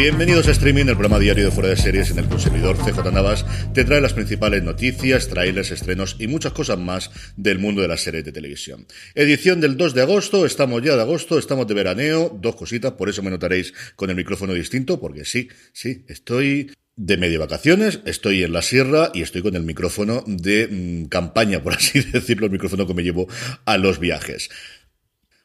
Bienvenidos a Streaming, el programa diario de Fuera de Series en el consumidor CJ Navas. Te trae las principales noticias, trailers, estrenos y muchas cosas más del mundo de las series de televisión. Edición del 2 de agosto, estamos ya de agosto, estamos de veraneo, dos cositas, por eso me notaréis con el micrófono distinto, porque sí, sí, estoy de medio vacaciones, estoy en la sierra y estoy con el micrófono de mm, campaña, por así decirlo, el micrófono que me llevo a los viajes.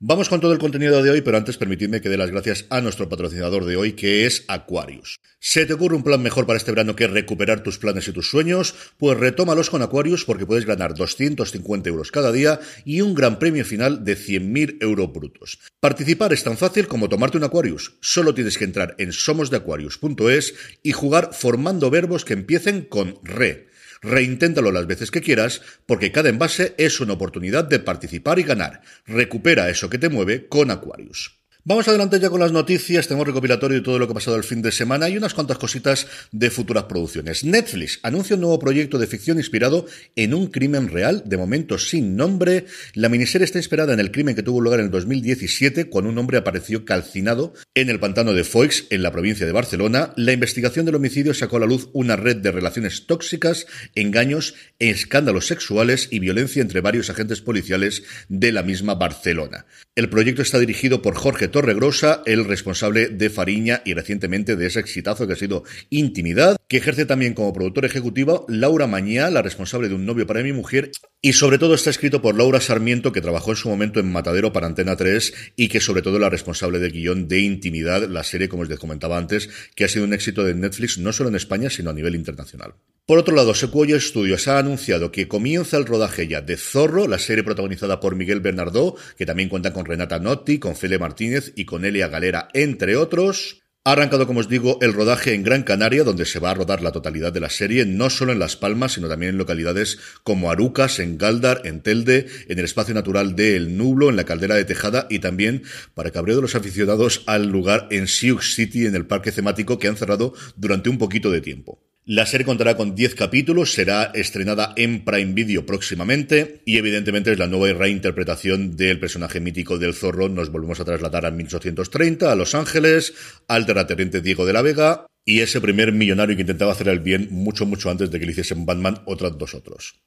Vamos con todo el contenido de hoy, pero antes permitidme que dé las gracias a nuestro patrocinador de hoy, que es Aquarius. ¿Se te ocurre un plan mejor para este verano que recuperar tus planes y tus sueños? Pues retómalos con Aquarius porque puedes ganar 250 euros cada día y un gran premio final de 100.000 euros brutos. Participar es tan fácil como tomarte un Aquarius. Solo tienes que entrar en somosdeaquarius.es y jugar formando verbos que empiecen con re Reinténtalo las veces que quieras, porque cada envase es una oportunidad de participar y ganar. Recupera eso que te mueve con Aquarius. Vamos adelante ya con las noticias, tenemos recopilatorio de todo lo que ha pasado el fin de semana y unas cuantas cositas de futuras producciones. Netflix anuncia un nuevo proyecto de ficción inspirado en un crimen real, de momento sin nombre. La miniserie está inspirada en el crimen que tuvo lugar en el 2017, cuando un hombre apareció calcinado en el pantano de Foix, en la provincia de Barcelona. La investigación del homicidio sacó a la luz una red de relaciones tóxicas, engaños, escándalos sexuales y violencia entre varios agentes policiales de la misma Barcelona. El proyecto está dirigido por Jorge Torregrosa, el responsable de Fariña y recientemente de ese exitazo que ha sido Intimidad, que ejerce también como productor ejecutivo Laura Mañá, la responsable de Un novio para mi mujer, y sobre todo está escrito por Laura Sarmiento, que trabajó en su momento en Matadero para Antena 3 y que sobre todo es la responsable de guion de Intimidad, la serie, como os comentaba antes, que ha sido un éxito de Netflix no solo en España, sino a nivel internacional. Por otro lado, Sequoia Studios ha anunciado que comienza el rodaje ya de Zorro, la serie protagonizada por Miguel Bernardó, que también cuenta con Renata Notti, con Fele Martínez y con Elia Galera, entre otros. Ha arrancado, como os digo, el rodaje en Gran Canaria, donde se va a rodar la totalidad de la serie, no solo en Las Palmas, sino también en localidades como Arucas, en Galdar, en Telde, en el espacio natural de El Nublo, en la caldera de Tejada y también, para cabreo de los aficionados, al lugar en Sioux City, en el parque temático que han cerrado durante un poquito de tiempo. La serie contará con 10 capítulos, será estrenada en Prime Video próximamente y evidentemente es la nueva reinterpretación del personaje mítico del zorro. Nos volvemos a trasladar a 1830, a Los Ángeles, al terrateniente Diego de la Vega y ese primer millonario que intentaba hacer el bien mucho, mucho antes de que le hiciesen Batman otras dos otros.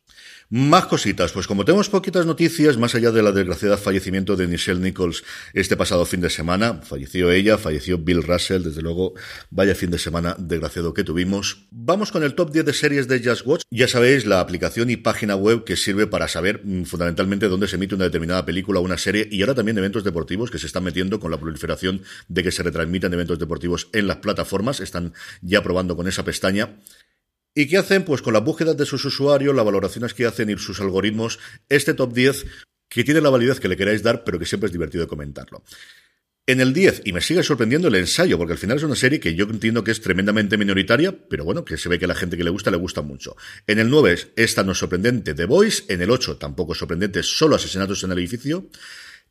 Más cositas, pues como tenemos poquitas noticias, más allá de la desgraciada fallecimiento de Michelle Nichols este pasado fin de semana, falleció ella, falleció Bill Russell, desde luego, vaya fin de semana desgraciado que tuvimos. Vamos con el top 10 de series de Just Watch. Ya sabéis, la aplicación y página web que sirve para saber mm, fundamentalmente dónde se emite una determinada película o una serie y ahora también eventos deportivos que se están metiendo con la proliferación de que se retransmitan eventos deportivos en las plataformas, están ya probando con esa pestaña. ¿Y qué hacen? Pues con las búsquedas de sus usuarios, las valoraciones que hacen y sus algoritmos, este top 10 que tiene la validez que le queráis dar, pero que siempre es divertido comentarlo. En el 10, y me sigue sorprendiendo el ensayo, porque al final es una serie que yo entiendo que es tremendamente minoritaria, pero bueno, que se ve que a la gente que le gusta le gusta mucho. En el 9, esta no es sorprendente, The Voice. En el 8, tampoco sorprendente, solo asesinatos en el edificio.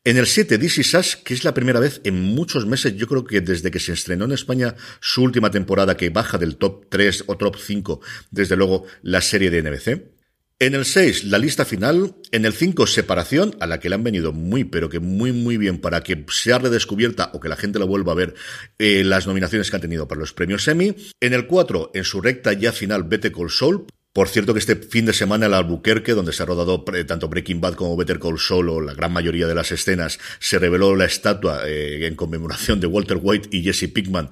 En el 7, DC Sash, que es la primera vez en muchos meses, yo creo que desde que se estrenó en España su última temporada, que baja del top 3 o top 5, desde luego, la serie de NBC. En el 6, la lista final. En el 5, separación, a la que le han venido muy, pero que muy, muy bien para que sea redescubierta o que la gente la vuelva a ver eh, las nominaciones que han tenido para los premios Emmy. En el 4, en su recta ya final, Better Call Saul, por cierto que este fin de semana el Albuquerque, donde se ha rodado tanto Breaking Bad como Better Call Saul, o la gran mayoría de las escenas, se reveló la estatua eh, en conmemoración de Walter White y Jesse Pickman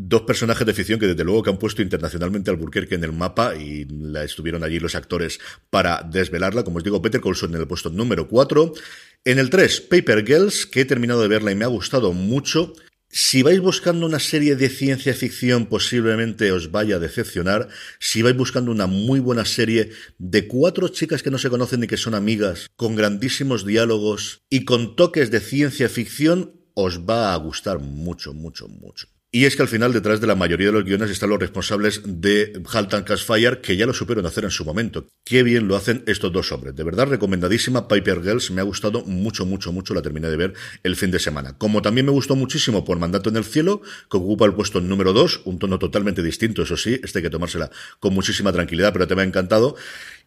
dos personajes de ficción que desde luego que han puesto internacionalmente al Alburquerque en el mapa y la estuvieron allí los actores para desvelarla. Como os digo, Peter Colson en el puesto número 4. En el 3, Paper Girls, que he terminado de verla y me ha gustado mucho. Si vais buscando una serie de ciencia ficción, posiblemente os vaya a decepcionar. Si vais buscando una muy buena serie de cuatro chicas que no se conocen ni que son amigas, con grandísimos diálogos y con toques de ciencia ficción, os va a gustar mucho, mucho, mucho. Y es que al final, detrás de la mayoría de los guiones están los responsables de Halt and Fire, que ya lo supieron hacer en su momento. Qué bien lo hacen estos dos hombres. De verdad, recomendadísima. Piper Girls me ha gustado mucho, mucho, mucho. La terminé de ver el fin de semana. Como también me gustó muchísimo por Mandato en el Cielo, que ocupa el puesto número 2, un tono totalmente distinto, eso sí. Este hay que tomársela con muchísima tranquilidad, pero te me ha encantado.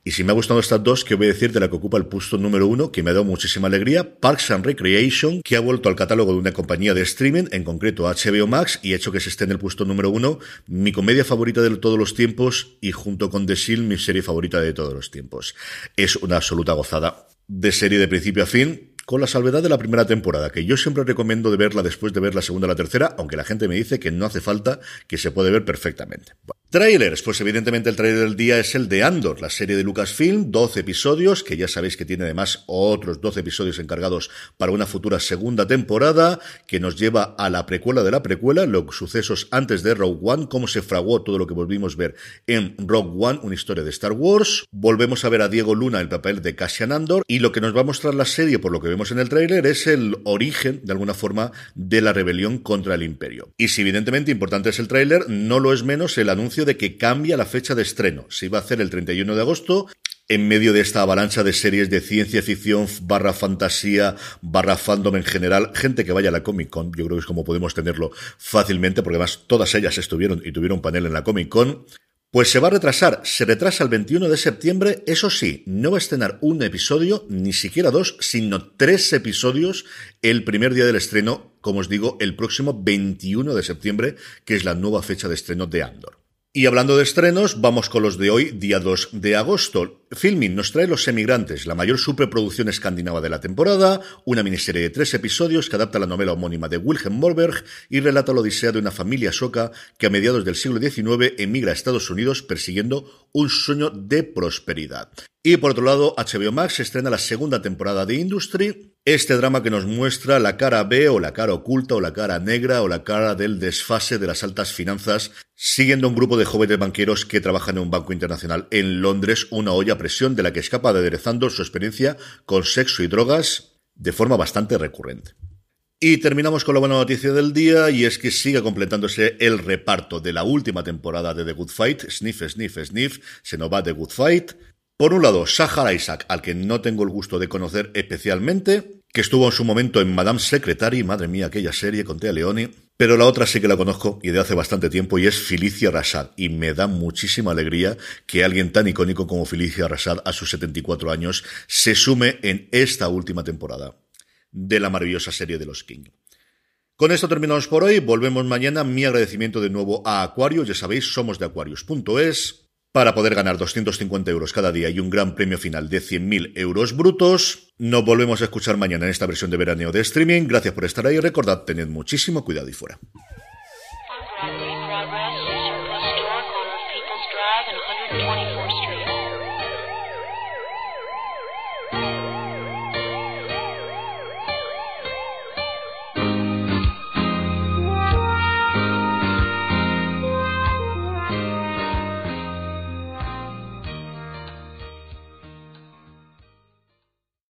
Y si me ha gustado estas dos, que voy a decir de la que ocupa el puesto número uno, que me ha dado muchísima alegría, Parks and Recreation, que ha vuelto al catálogo de una compañía de streaming, en concreto HBO Max, y ha hecho que se esté en el puesto número uno, mi comedia favorita de todos los tiempos, y junto con The Shield, mi serie favorita de todos los tiempos. Es una absoluta gozada de serie de principio a fin, con la salvedad de la primera temporada, que yo siempre recomiendo de verla después de ver la segunda o la tercera, aunque la gente me dice que no hace falta, que se puede ver perfectamente. Trailers, pues evidentemente el trailer del día es el de Andor, la serie de Lucasfilm, 12 episodios, que ya sabéis que tiene además otros 12 episodios encargados para una futura segunda temporada, que nos lleva a la precuela de la precuela, los sucesos antes de Rogue One, cómo se fraguó todo lo que volvimos a ver en Rogue One, una historia de Star Wars. Volvemos a ver a Diego Luna el papel de Cassian Andor, y lo que nos va a mostrar la serie, por lo que vemos en el tráiler es el origen, de alguna forma, de la rebelión contra el imperio. Y si evidentemente importante es el tráiler, no lo es menos el anuncio de que cambia la fecha de estreno. Se iba a hacer el 31 de agosto, en medio de esta avalancha de series de ciencia ficción barra fantasía barra fandom en general, gente que vaya a la Comic Con, yo creo que es como podemos tenerlo fácilmente, porque además todas ellas estuvieron y tuvieron panel en la Comic Con, pues se va a retrasar, se retrasa el 21 de septiembre, eso sí, no va a estrenar un episodio, ni siquiera dos, sino tres episodios el primer día del estreno, como os digo, el próximo 21 de septiembre, que es la nueva fecha de estreno de Andor. Y hablando de estrenos, vamos con los de hoy, día 2 de agosto. Filming nos trae Los Emigrantes, la mayor superproducción escandinava de la temporada, una miniserie de tres episodios que adapta la novela homónima de Wilhelm Mollberg y relata la odisea de una familia soca que a mediados del siglo XIX emigra a Estados Unidos persiguiendo un sueño de prosperidad. Y por otro lado, HBO Max estrena la segunda temporada de Industry, este drama que nos muestra la cara B o la cara oculta o la cara negra o la cara del desfase de las altas finanzas, siguiendo un grupo de jóvenes banqueros que trabajan en un banco internacional en Londres, una olla a presión de la que escapa de aderezando su experiencia con sexo y drogas de forma bastante recurrente. Y terminamos con la buena noticia del día y es que sigue completándose el reparto de la última temporada de The Good Fight, Sniff, Sniff, Sniff, se nos va The Good Fight, por un lado, Sahar Isaac, al que no tengo el gusto de conocer especialmente, que estuvo en su momento en Madame Secretary, madre mía, aquella serie con Tea Leoni, pero la otra sí que la conozco y de hace bastante tiempo y es Felicia Rashad. Y me da muchísima alegría que alguien tan icónico como Felicia Rashad a sus 74 años se sume en esta última temporada de la maravillosa serie de los King. Con esto terminamos por hoy, volvemos mañana. Mi agradecimiento de nuevo a Aquarius, ya sabéis, somos de aquarius.es para poder ganar 250 euros cada día y un gran premio final de 100.000 euros brutos. Nos volvemos a escuchar mañana en esta versión de veraneo de streaming. Gracias por estar ahí. Recordad, tened muchísimo cuidado y fuera.